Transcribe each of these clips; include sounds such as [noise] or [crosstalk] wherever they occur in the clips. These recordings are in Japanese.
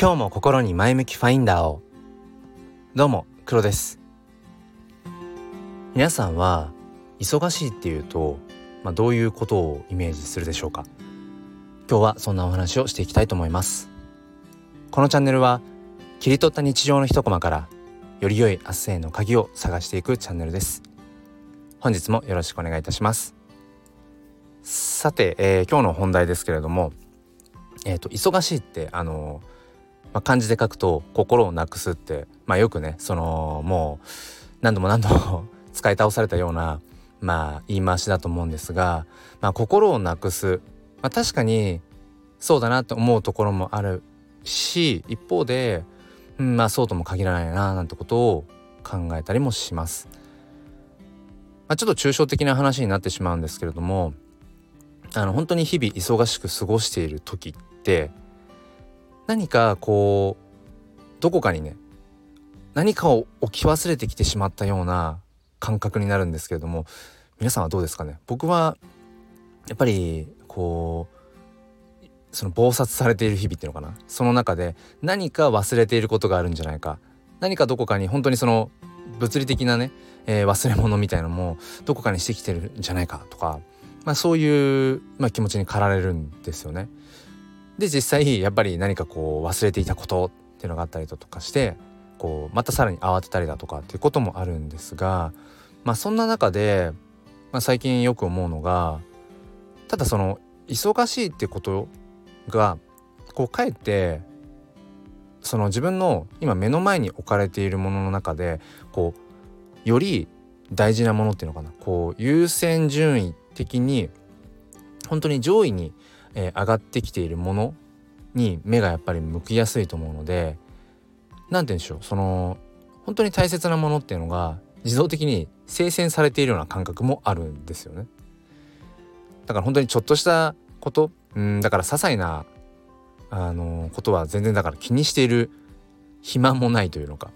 今日も心に前向きファインダーを。どうも黒です。皆さんは忙しいっていうと、まあ、どういうことをイメージするでしょうか。今日はそんなお話をしていきたいと思います。このチャンネルは切り取った日常の一コマからより良い明日への鍵を探していくチャンネルです。本日もよろしくお願いいたします。さて、えー、今日の本題ですけれどもえっ、ー、と忙しいってあのまあ、漢字で書くと心をなくすって、まあ、よくねそのもう何度も何度も [laughs] 使い倒されたようなまあ言い回しだと思うんですが、まあ、心をなくす、まあ、確かにそうだなって思うところもあるし一方で、うん、まあそうとも限らないななんてことを考えたりもします。まあ、ちょっと抽象的な話になってしまうんですけれどもあの本当に日々忙しく過ごしている時って何かこうどこかにね何かを置き忘れてきてしまったような感覚になるんですけれども皆さんはどうですかね？僕はやっぱりこうその忙殺されている日々っていうのかな？その中で何か忘れていることがあるんじゃないか。何かどこかに本当にその物理的なね、えー、忘れ物みたいのもどこかにしてきてるんじゃないかとか、まあ、そういう、まあ、気持ちに駆られるんですよね。で実際やっぱり何かこう忘れていたことっていうのがあったりだとかしてこうまたさらに慌てたりだとかっていうこともあるんですがまあそんな中で、まあ、最近よく思うのがただその忙しいってことがこうかえってその自分の今目の前に置かれているものの中でこうより大事なものっていうのかな。こう優先順位的に本当に上位にえー、上がってきているものに目がやっぱり向きやすいと思うので何て言うんでしょうその本当に大切なものっていうのが自動的に精選されているような感覚もあるんですよね。だから本当にちょっとしたことうんだから些細なあのことは全然だから気にしている暇もないというのか。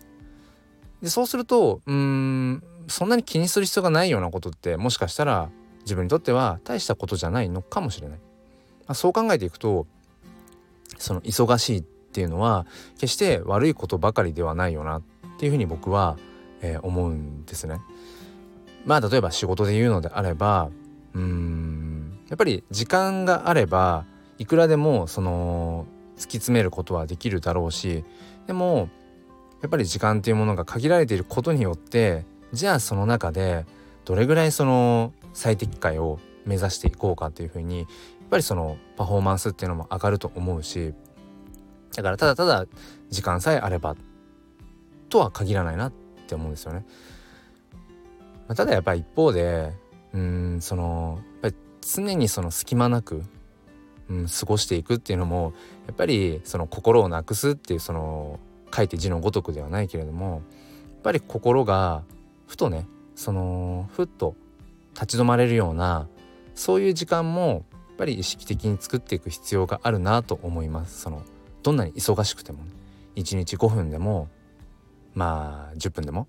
でそうするとうんそんなに気にする必要がないようなことってもしかしたら自分にとっては大したことじゃないのかもしれない。あ、そう考えていくとその忙しいっていうのは決して悪いことばかりではないよなっていうふうに僕は、えー、思うんですね。まあ例えば仕事で言うのであればうんやっぱり時間があればいくらでもその突き詰めることはできるだろうしでもやっぱり時間っていうものが限られていることによってじゃあその中でどれぐらいその最適解を目指していこうかっていうふうにぱりそのパフォーマンスっていうのも上がると思うしだからただただ時間さえあればとは限らないなって思うんですよね。まあ、ただやっぱり一方でうんそのやっぱり常にその隙間なく、うん、過ごしていくっていうのもやっぱりその心をなくすっていうその書いて字のごとくではないけれどもやっぱり心がふとねそのふっと立ち止まれるようなそういう時間もぱり意識的に作っていく必要があるなと思います。そのどんなに忙しくても、ね、1日5分でもまあ10分でも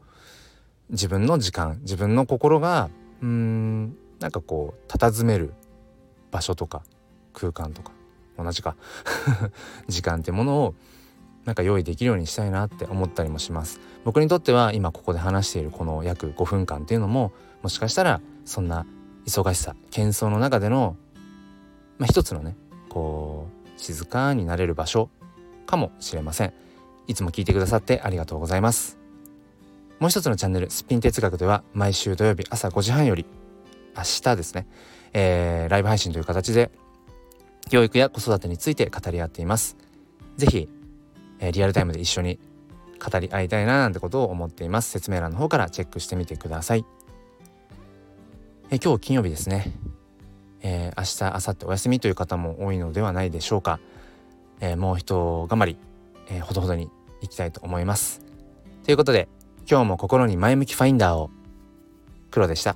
自分の時間自分の心がうーんなんかこう佇める場所とか空間とか同じか [laughs] 時間っていうものをなんか用意できるようにしたいなって思ったりもします。僕にとっては今ここで話しているこの約5分間っていうのももしかしたらそんな忙しさ喧騒の中でのまあ、一つのねこう静かになれる場所かもしれません。いつも聞いてくださってありがとうございます。もう一つのチャンネルスピン哲学では毎週土曜日朝5時半より明日ですね、えー、ライブ配信という形で教育や子育てについて語り合っています。是非、えー、リアルタイムで一緒に語り合いたいななんてことを思っています。説明欄の方からチェックしてみてください。え今日金曜日ですね。えー、明日明後日お休みという方も多いのではないでしょうか、えー、もう一頑張り、えー、ほどほどにいきたいと思います。ということで今日も心に前向きファインダーを黒でした。